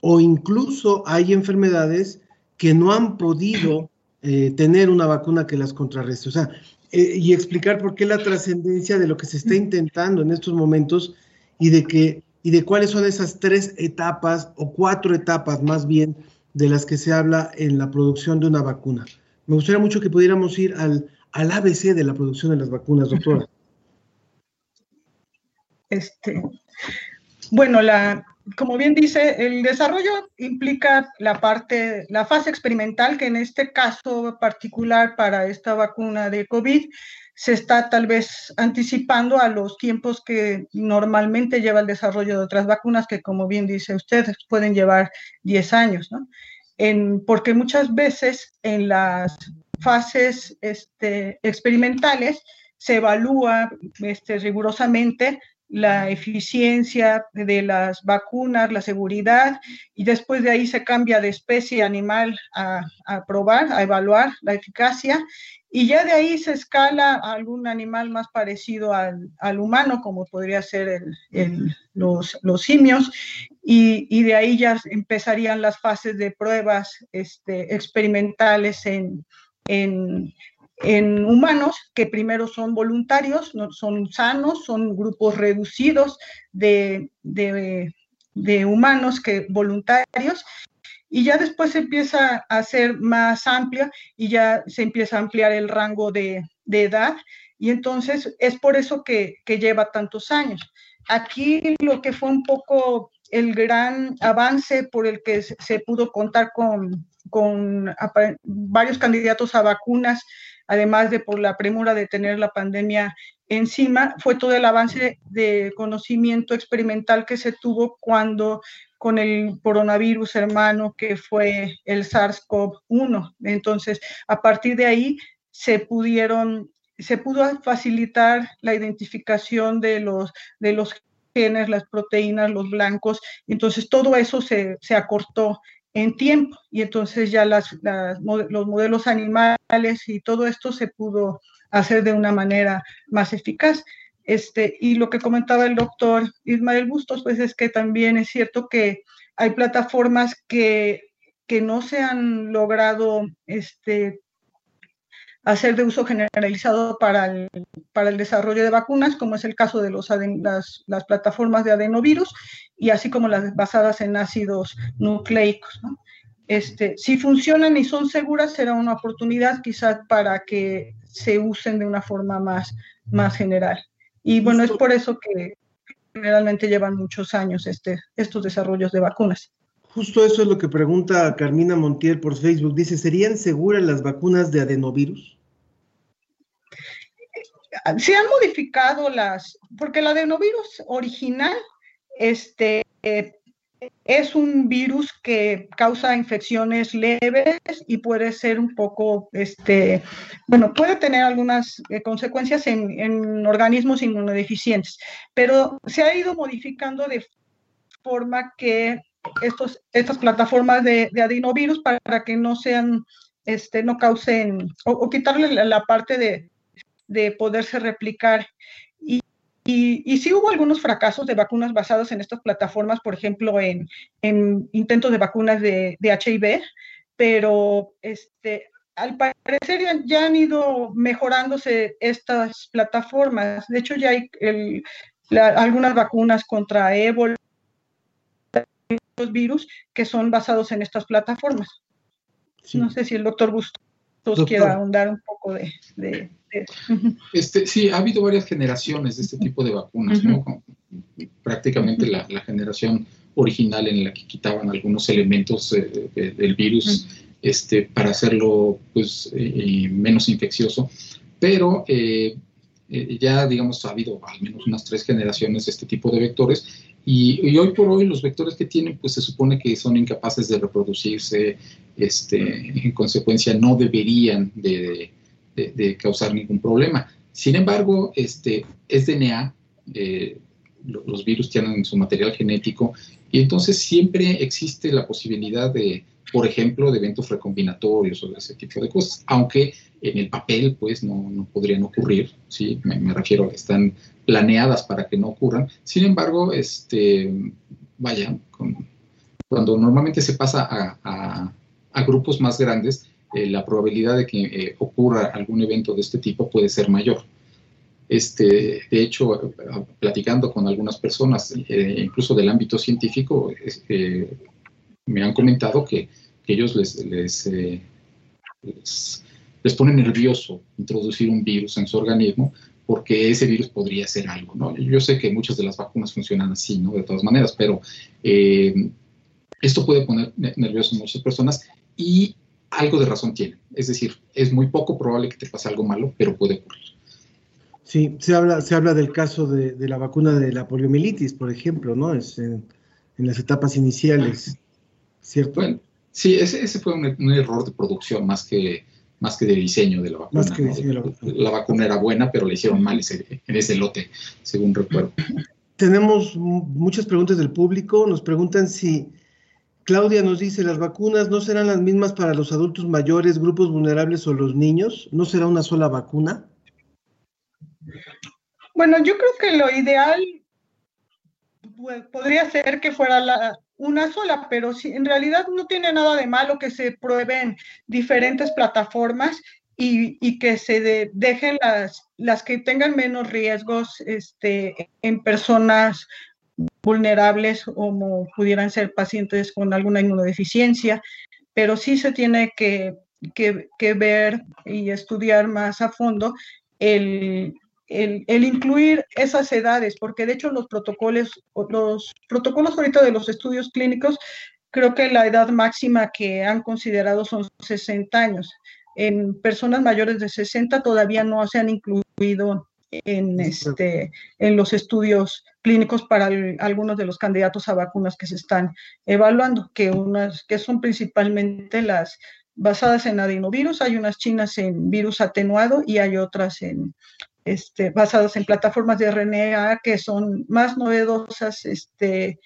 o incluso hay enfermedades que no han podido eh, tener una vacuna que las contrarreste. O sea, y explicar por qué la trascendencia de lo que se está intentando en estos momentos y de que y de cuáles son esas tres etapas o cuatro etapas más bien de las que se habla en la producción de una vacuna. Me gustaría mucho que pudiéramos ir al, al ABC de la producción de las vacunas, doctora. Este, bueno, la, como bien dice, el desarrollo implica la parte, la fase experimental, que en este caso particular para esta vacuna de COVID se está tal vez anticipando a los tiempos que normalmente lleva el desarrollo de otras vacunas, que como bien dice usted, pueden llevar 10 años, ¿no? En, porque muchas veces en las fases este, experimentales se evalúa este, rigurosamente la eficiencia de las vacunas, la seguridad, y después de ahí se cambia de especie animal a, a probar, a evaluar la eficacia, y ya de ahí se escala a algún animal más parecido al, al humano, como podría ser el, los, los, simios, y, y, de ahí ya empezarían las fases de pruebas este, experimentales en, en, en humanos que primero son voluntarios, no, son sanos, son grupos reducidos de, de, de, humanos que voluntarios. Y ya después se empieza a ser más amplia y ya se empieza a ampliar el rango de, de edad. Y entonces es por eso que, lleva tantos años. Aquí lo que fue un poco el gran avance por el que se pudo contar con, con varios candidatos a vacunas además de por la premura de tener la pandemia encima, fue todo el avance de conocimiento experimental que se tuvo cuando con el coronavirus hermano que fue el SARS-CoV-1. Entonces, a partir de ahí se pudieron se pudo facilitar la identificación de los de los genes, las proteínas, los blancos, entonces todo eso se, se acortó en tiempo y entonces ya las, los modelos animales y todo esto se pudo hacer de una manera más eficaz. Este, y lo que comentaba el doctor Ismael Bustos, pues es que también es cierto que hay plataformas que, que no se han logrado este, hacer de uso generalizado para el, para el desarrollo de vacunas, como es el caso de los las, plataformas de adenovirus y así como las basadas en ácidos nucleicos. Este, si funcionan y son seguras, será una oportunidad quizás para que se usen de una forma más, más general. Y bueno, es por eso que generalmente llevan muchos años este, estos desarrollos de vacunas. Justo eso es lo que pregunta Carmina Montiel por Facebook. Dice, ¿serían seguras las vacunas de adenovirus? se han modificado las, porque el adenovirus original este, es un virus que causa infecciones leves y puede ser un poco, este, bueno, puede tener algunas eh, consecuencias en, organismos inmunodeficientes, pero se ha ido modificando de forma que estos, estas plataformas de, adenovirus para que no sean, este, no causen, o quitarle la parte de, de poderse replicar. Y, y, sí hubo algunos fracasos de vacunas basadas en estas plataformas, por ejemplo, en, intentos de vacunas de, de, HIV, pero este, al parecer ya, han ido mejorándose estas plataformas. De hecho, ya hay algunas vacunas contra ébola, los virus, que son basados en estas plataformas. No sé si el doctor Bustos quiera ahondar un poco de este, sí, ha habido varias generaciones de este tipo de vacunas, ¿no? Prácticamente la, generación original en la que quitaban algunos elementos eh, del virus este, para hacerlo pues, eh, menos infeccioso, pero eh, ya, digamos, ha habido al menos unas tres generaciones de este tipo de vectores y, hoy por hoy los vectores que tienen, pues se supone que son incapaces de reproducirse, este, en consecuencia no deberían de, de, causar ningún problema. Sin embargo, este, es DNA, eh, los virus tienen su material genético y entonces siempre existe la posibilidad de, por ejemplo, de eventos recombinatorios o de ese tipo de cosas, aunque en el papel pues no, no podrían ocurrir, ¿sí? Me, refiero a que están planeadas para que no ocurran. Sin embargo, este, vaya, cuando normalmente se pasa a, a grupos más grandes, eh, la probabilidad de que eh, ocurra algún evento de este tipo puede ser mayor. Este, de hecho, platicando con algunas personas, eh, incluso del ámbito científico, me han comentado que, ellos les, les, pone nervioso introducir un virus en su organismo porque ese virus podría ser algo, ¿no? Yo sé que muchas de las vacunas funcionan así, ¿no? De todas maneras, pero esto puede poner nervioso a muchas personas y algo de razón tiene. Es decir, es muy poco probable que te pase algo malo, pero puede ocurrir. Sí, se habla, se habla del caso de, la vacuna de la poliomielitis, por ejemplo, ¿no? Es en, las etapas iniciales, ¿cierto? Bueno, sí, ese, fue un, error de producción más que, más que de diseño de la vacuna. la, vacuna. era buena, pero le hicieron mal en ese lote, según recuerdo. Tenemos muchas preguntas del público. Nos preguntan si Claudia nos dice, ¿las vacunas no serán las mismas para los adultos mayores, grupos vulnerables o los niños? ¿No será una sola vacuna? Bueno, yo creo que lo ideal pues, podría ser que fuera una sola, pero si, en realidad no tiene nada de malo que se prueben diferentes plataformas y, que se dejen las, las que tengan menos riesgos este, en personas vulnerables como pudieran ser pacientes con alguna inmunodeficiencia, pero sí se tiene que, ver y estudiar más a fondo el, incluir esas edades, porque de hecho los protocolos, los protocolos ahorita de los estudios clínicos, creo que la edad máxima que han considerado son 60 años. En personas mayores de 60 todavía no se han incluido en, este, en los estudios clínicos para algunos de los candidatos a vacunas que se están evaluando, que, unas, que son principalmente las basadas en adenovirus, hay unas chinas en virus atenuado y hay otras en, este, basadas en plataformas de RNA que son más novedosas este,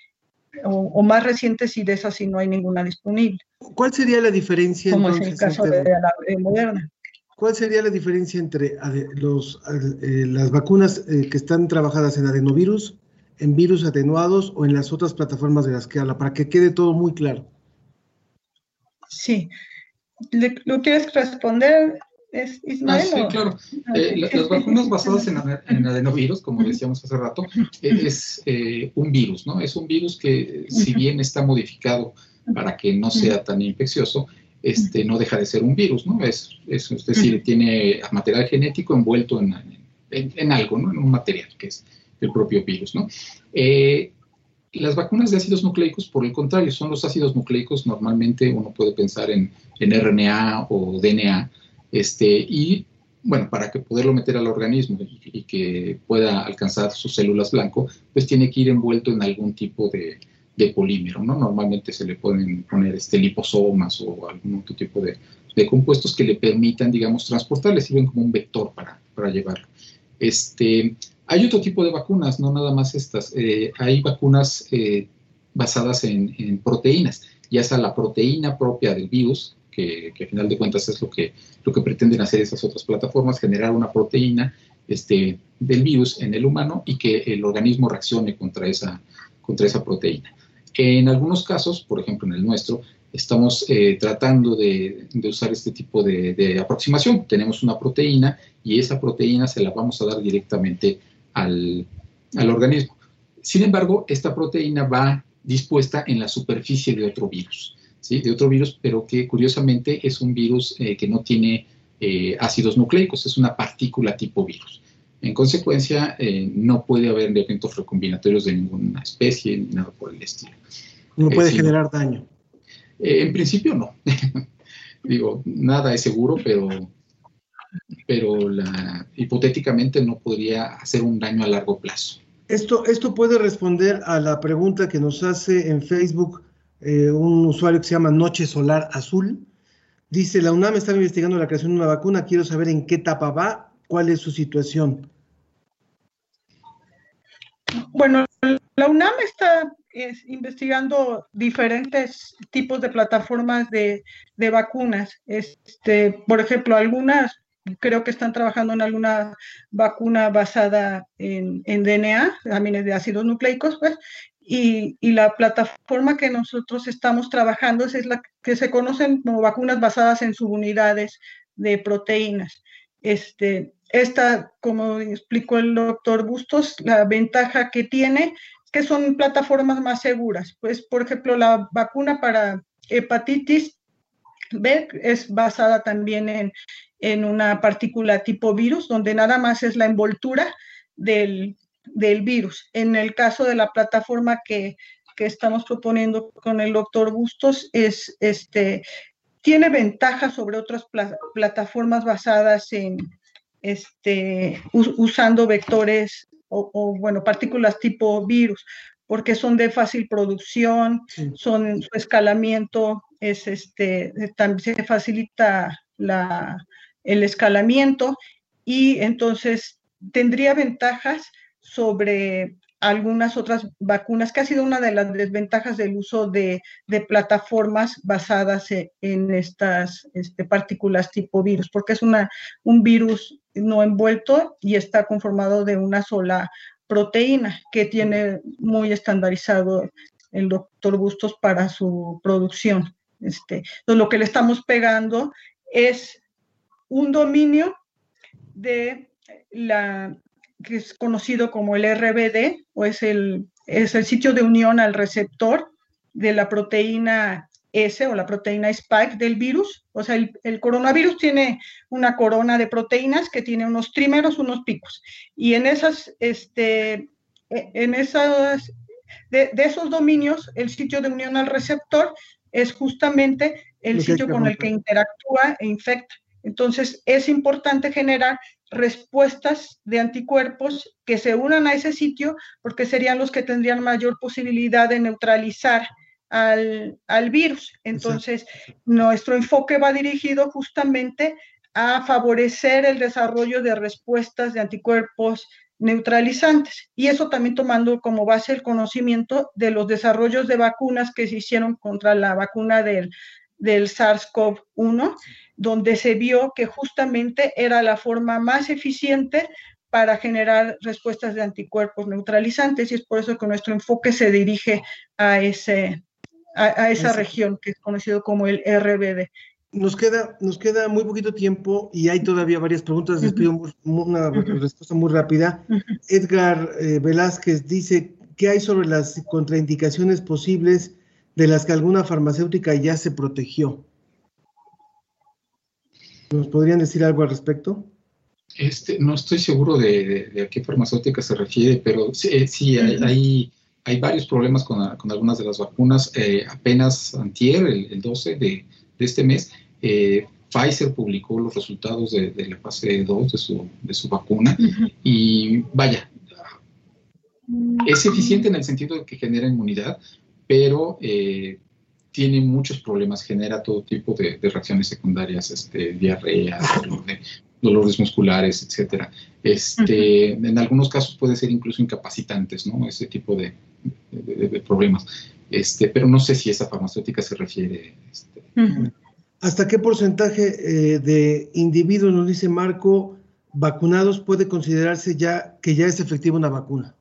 o, más recientes y de esas sí no hay ninguna disponible. ¿Cuál sería la diferencia? Como en el caso de la Moderna. ¿Cuál sería la diferencia entre los, eh, las vacunas eh, que están trabajadas en adenovirus, en virus atenuados o en las otras plataformas de las que habla? Para que quede todo muy claro. Sí. ¿Lo quieres responder? ¿Es Ismael, ah, sí, claro. Eh, las vacunas basadas en, en, adenovirus, como decíamos hace rato, es un virus, ¿no? Es un virus que, si bien está modificado para que no sea tan infeccioso, este, no deja de ser un virus, ¿no? Es, es, decir, tiene material genético envuelto en, en, algo, ¿no? En un material que es el propio virus, ¿no? Eh, las vacunas de ácidos nucleicos, por el contrario, son los ácidos nucleicos, normalmente uno puede pensar en, en RNA o DNA, este, y bueno, para que poderlo meter al organismo y, que pueda alcanzar sus células blanco, pues tiene que ir envuelto en algún tipo de, de polímero, ¿no? Normalmente se le pueden poner este, liposomas o algún otro tipo de, compuestos que le permitan, digamos, transportar, le sirven como un vector para, para llevarlo. Este, hay otro tipo de vacunas, no nada más estas. Eh, hay vacunas eh, basadas en, proteínas, ya sea la proteína propia del virus, que, que, a final de cuentas es lo que, lo que pretenden hacer esas otras plataformas, generar una proteína este, del virus en el humano y que el organismo reaccione contra esa, contra esa proteína. En algunos casos, por ejemplo en el nuestro, estamos eh, tratando de, usar este tipo de, aproximación. Tenemos una proteína y esa proteína se la vamos a dar directamente al, organismo. Sin embargo, esta proteína va dispuesta en la superficie de otro virus, ¿sí? de otro virus, pero que curiosamente es un virus eh, que no tiene eh, ácidos nucleicos, es una partícula tipo virus. En consecuencia, eh, no puede haber eventos recombinatorios de ninguna especie ni nada por el estilo. No puede generar daño. Eh, en principio no. Digo, nada es seguro, pero, pero hipotéticamente no podría hacer un daño a largo plazo. Esto, esto puede responder a la pregunta que nos hace en Facebook eh, un usuario que se llama Noche Solar Azul. Dice, la UNAM está investigando la creación de una vacuna, quiero saber en qué etapa va ¿Cuál es su situación? Bueno, la UNAM está investigando diferentes tipos de plataformas de, vacunas. Este, por ejemplo, algunas creo que están trabajando en alguna vacuna basada en, DNA, también de ácidos nucleicos, pues, y, y, la plataforma que nosotros estamos trabajando es la que se conocen como vacunas basadas en subunidades de proteínas. Este, esta, como explicó el doctor Bustos, la ventaja que tiene es que son plataformas más seguras. Pues, por ejemplo, la vacuna para hepatitis B es basada también en, en una partícula tipo virus, donde nada más es la envoltura del, del virus. En el caso de la plataforma que, que estamos proponiendo con el doctor Bustos, es este, tiene ventajas sobre otras plataformas basadas en, este, usando vectores o, bueno, partículas tipo virus, porque son de fácil producción, son su escalamiento, es este, también se facilita la, el escalamiento y entonces tendría ventajas sobre algunas otras vacunas, que ha sido una de las desventajas del uso de, plataformas basadas e, en, estas este, partículas tipo virus, porque es una, un virus no envuelto y está conformado de una sola proteína que tiene muy estandarizado el doctor Bustos para su producción. Este, entonces, lo que le estamos pegando es un dominio de la que es conocido como el RBD, o es el, es el sitio de unión al receptor de la proteína S o la proteína spike del virus. O sea, el, coronavirus tiene una corona de proteínas que tiene unos trímeros, unos picos. Y en esas, este, en esas, de, esos dominios, el sitio de unión al receptor es justamente el sitio con el que interactúa e infecta. Entonces, es importante generar respuestas de anticuerpos que se unan a ese sitio porque serían los que tendrían mayor posibilidad de neutralizar al, virus. Entonces, nuestro enfoque va dirigido justamente a favorecer el desarrollo de respuestas de anticuerpos neutralizantes. Y eso también tomando como base el conocimiento de los desarrollos de vacunas que se hicieron contra la vacuna del, del SARS-CoV-1 donde se vio que justamente era la forma más eficiente para generar respuestas de anticuerpos neutralizantes y es por eso que nuestro enfoque se dirige a, ese, a, esa región que es conocido como el RBD. Nos queda, nos queda muy poquito tiempo y hay todavía varias preguntas. Les pido una respuesta muy rápida. Edgar eh, Velázquez dice, ¿qué hay sobre las contraindicaciones posibles de las que alguna farmacéutica ya se protegió? ¿Nos podrían decir algo al respecto? Este, no estoy seguro de, a qué farmacéutica se refiere, pero sí, hay, hay, varios problemas con, algunas de las vacunas. Eh, apenas antier, el, 12 de, este mes, eh, Pfizer publicó los resultados de, la fase 2 de su, de su vacuna y vaya, es eficiente en el sentido de que genera inmunidad, pero eh, tiene muchos problemas, genera todo tipo de, reacciones secundarias, este, diarrea, dolores musculares, etcétera. Este, En algunos casos puede ser incluso incapacitantes, ¿no? Ese tipo de, problemas. Este, pero no sé si esa farmacéutica se refiere. Este. ¿Hasta qué porcentaje eh, de individuos, nos dice Marco, vacunados puede considerarse ya que ya es efectiva una vacuna?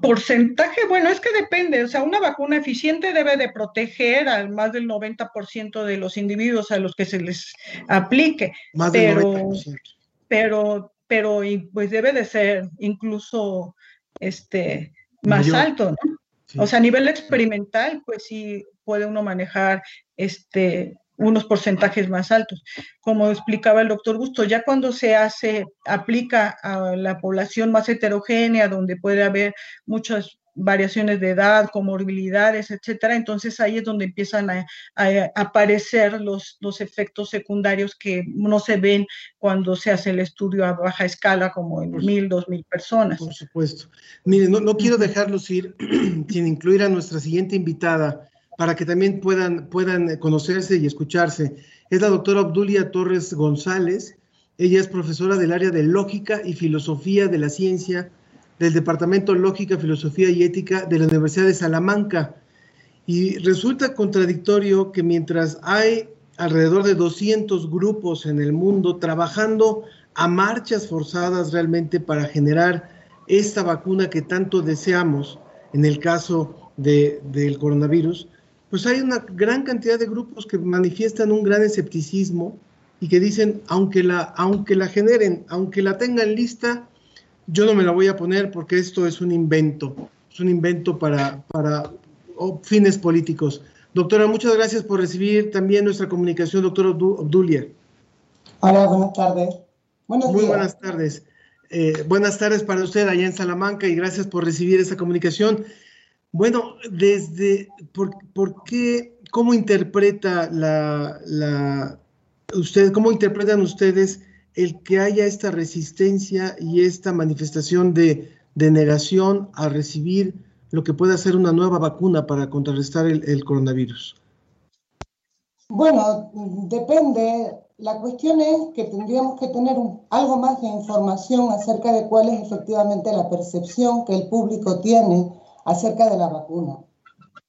Porcentaje, bueno, es que depende, o sea, una vacuna eficiente debe de proteger al más del 90% de los individuos a los que se les aplique, más pero, del 90%. pero, pero pues debe de ser incluso este más alto, ¿no? O sea, a nivel experimental, pues sí puede uno manejar este unos porcentajes más altos. Como explicaba el doctor Gusto, ya cuando se hace, aplica a la población más heterogénea, donde puede haber muchas variaciones de edad, comorbilidades, etcétera, entonces ahí es donde empiezan a, aparecer los, los, efectos secundarios que no se ven cuando se hace el estudio a baja escala, como en mil, dos mil personas. Por supuesto. Mire, no, no quiero dejarlos ir sin incluir a nuestra siguiente invitada, para que también puedan, puedan conocerse y escucharse. Es la doctora Obdulia Torres González. Ella es profesora del área de Lógica y Filosofía de la Ciencia del Departamento Lógica, Filosofía y Ética de la Universidad de Salamanca. Y resulta contradictorio que mientras hay alrededor de 200 grupos en el mundo trabajando a marchas forzadas realmente para generar esta vacuna que tanto deseamos en el caso de, del coronavirus, pues hay una gran cantidad de grupos que manifiestan un gran escepticismo y que dicen, aunque la, aunque la generen, aunque la tengan lista, yo no me la voy a poner porque esto es un invento, es un invento para, para fines políticos. Doctora, muchas gracias por recibir también nuestra comunicación, doctora Obdulia. Hola, buenas tardes. Muy buenas tardes. Eh, buenas tardes para usted allá en Salamanca y gracias por recibir esta comunicación. Bueno, desde, ¿por, qué, cómo interpreta la, usted, cómo interpretan ustedes el que haya esta resistencia y esta manifestación de, negación a recibir lo que pueda ser una nueva vacuna para contrarrestar el, coronavirus? Bueno, depende. La cuestión es que tendríamos que tener algo más de información acerca de cuál es efectivamente la percepción que el público tiene acerca de la vacuna.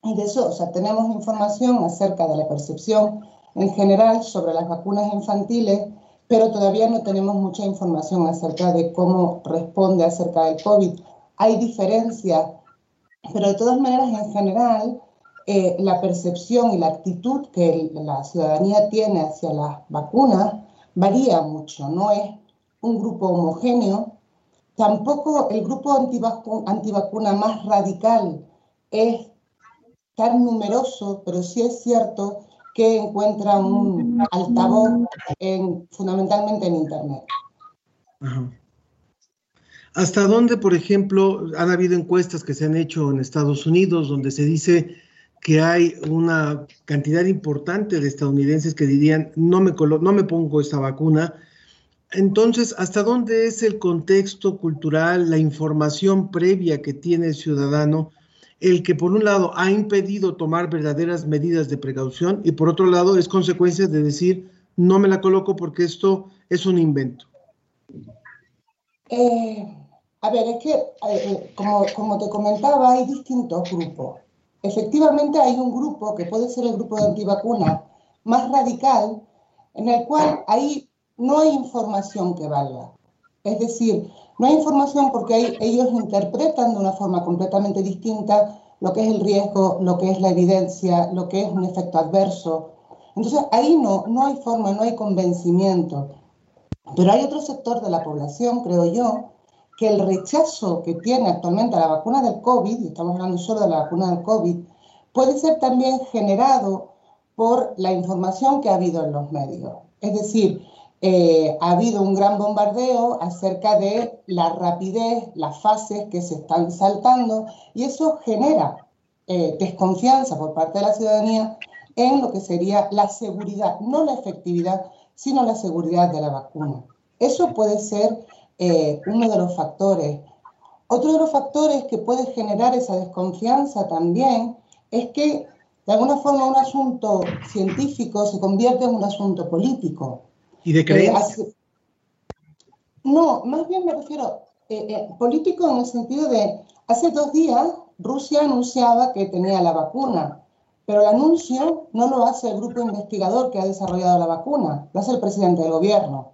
Y de eso, o sea, tenemos información acerca de la percepción en general sobre las vacunas infantiles, pero todavía no tenemos mucha información acerca de cómo responde acerca del COVID. Hay diferencias, pero de todas maneras, en general, eh, la percepción y la actitud que la ciudadanía tiene hacia las vacunas varía mucho, no es un grupo homogéneo, Tampoco el grupo antivacuna más radical es tan numeroso, pero sí es cierto que encuentra un altavoz fundamentalmente en Internet. ¿Hasta dónde, por ejemplo, han habido encuestas que se han hecho en Estados Unidos donde se dice que hay una cantidad importante de estadounidenses que dirían, no me, no me pongo esta vacuna entonces, ¿hasta dónde es el contexto cultural, la información previa que tiene el ciudadano, el que por un lado ha impedido tomar verdaderas medidas de precaución y por otro lado es consecuencia de decir, no me la coloco porque esto es un invento? Eh, a ver, es que, eh, como, como te comentaba, hay distintos grupos. Efectivamente hay un grupo que puede ser el grupo de antivacunas más radical, en el cual ahí no hay información que valga. Es decir, no hay información porque ellos interpretan de una forma completamente distinta lo que es el riesgo, lo que es la evidencia, lo que es un efecto adverso. Entonces ahí no, no hay forma, no hay convencimiento. Pero hay otro sector de la población, creo yo, que el rechazo que tiene actualmente a la vacuna del COVID, y estamos hablando solo de la vacuna del COVID, puede ser también generado por la información que ha habido en los medios. Es decir, eh, ha habido un gran bombardeo acerca de la rapidez, las fases que se están saltando, y eso genera eh, desconfianza por parte de la ciudadanía en lo que sería la seguridad, no la efectividad, sino la seguridad de la vacuna. Eso puede ser eh, uno de los factores. Otro de los factores que puede generar esa desconfianza también es que de alguna forma un asunto científico se convierte en un asunto político. ¿Y de creencia? no, más bien me refiero eh, eh, político en el sentido de, hace dos días Rusia anunciaba que tenía la vacuna, pero el anuncio no lo hace el grupo investigador que ha desarrollado la vacuna, lo hace el presidente del gobierno.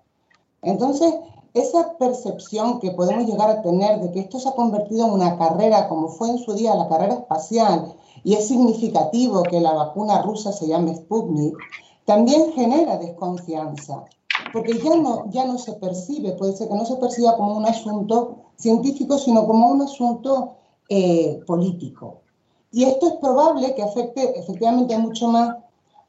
Entonces, esa percepción que podemos llegar a tener de que esto se ha convertido en una carrera, como fue en su día la carrera espacial, y es significativo que la vacuna rusa se llame Sputnik, también genera desconfianza, porque ya no, ya no se percibe, puede ser que no se perciba como un asunto científico, sino como un asunto eh, político. Y esto es probable que afecte efectivamente mucho más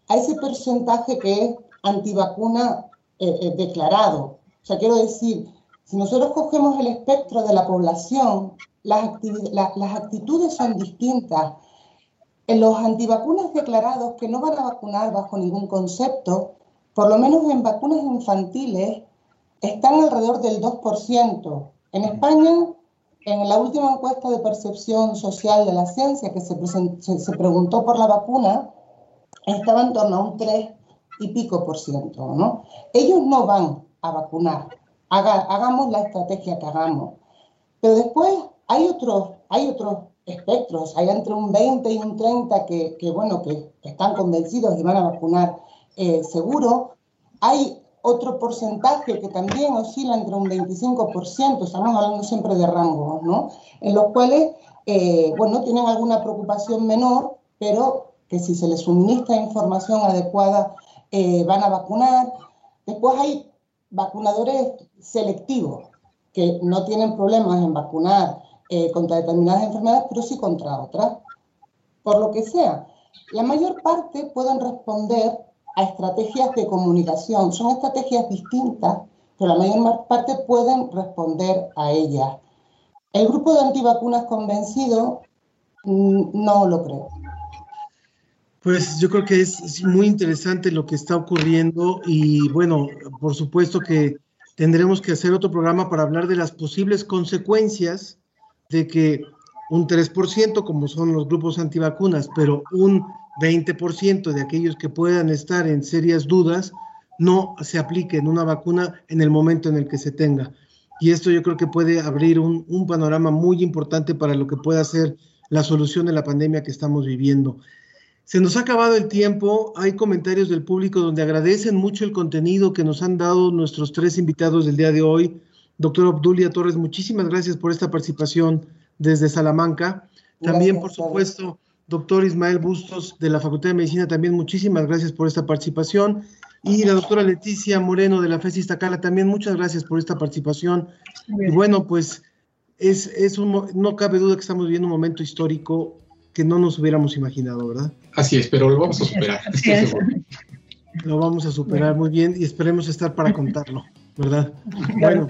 a ese porcentaje que es antivacuna eh, eh, declarado, o sea, quiero decir, si nosotros cogemos el espectro de la población, las, las actitudes son distintas. En los antivacunas declarados que no van a vacunar bajo ningún concepto, por lo menos en vacunas infantiles, están alrededor del 2%. En España, en la última encuesta de percepción social de la ciencia que se, se, preguntó por la vacuna, estaba en torno a un 3 y pico por ciento. ¿no? Ellos no van a vacunar. hagamos la estrategia que hagamos. Pero después hay otros, hay otros espectros, hay entre un 20 y un 30 que, que bueno, que están convencidos y van a vacunar eh, seguro. Hay otro porcentaje que también oscila entre un 25%, estamos hablando siempre de rangos, ¿no? En los cuales, eh, bueno, tienen alguna preocupación menor, pero que si se les suministra información adecuada eh, van a vacunar. Después hay vacunadores selectivos, que no tienen problemas en vacunar eh, contra determinadas enfermedades, pero sí contra otras. Por lo que sea, la mayor parte pueden responder a estrategias de comunicación. Son estrategias distintas, pero la mayor parte pueden responder a ellas. El grupo de antivacunas convencido mm, no lo creo. Pues yo creo que es, muy interesante lo que está ocurriendo y bueno, por supuesto que tendremos que hacer otro programa para hablar de las posibles consecuencias de que un 3%, como son los grupos antivacunas, pero un 20% de aquellos que puedan estar en serias dudas, no se aplique en una vacuna en el momento en el que se tenga. Y esto yo creo que puede abrir un, un panorama muy importante para lo que pueda ser la solución de la pandemia que estamos viviendo. Se nos ha acabado el tiempo. Hay comentarios del público donde agradecen mucho el contenido que nos han dado nuestros tres invitados del día de hoy. Doctor Obdulia Torres, muchísimas gracias por esta participación desde Salamanca. También, por supuesto, doctor Ismael Bustos de la Facultad de Medicina, también muchísimas gracias por esta participación. Y la doctora Leticia Moreno de la FES Iztacala, también muchas gracias por esta participación. Y bueno, pues es, es un, no cabe duda que estamos viviendo un momento histórico que no nos hubiéramos imaginado, ¿verdad? Así es, pero lo vamos a superar. Lo vamos a superar muy bien y esperemos estar para contarlo, ¿verdad? bueno,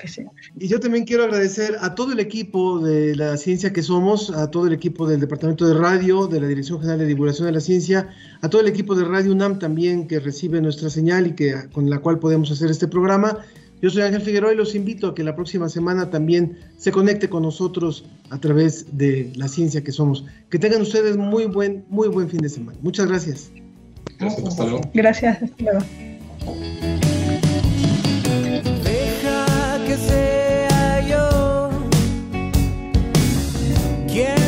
y yo también quiero agradecer a todo el equipo de la ciencia que somos, a todo el equipo del Departamento de Radio, de la Dirección General de Divulgación de la Ciencia, a todo el equipo de Radio UNAM también que recibe nuestra señal y que con la cual podemos hacer este programa yo soy Ángel Figueroa y los invito a que la próxima semana también se conecte con nosotros a través de la ciencia que somos. Que tengan ustedes muy buen, muy buen fin de semana. Muchas gracias. Gracias, hasta luego. Gracias, hasta luego. Quien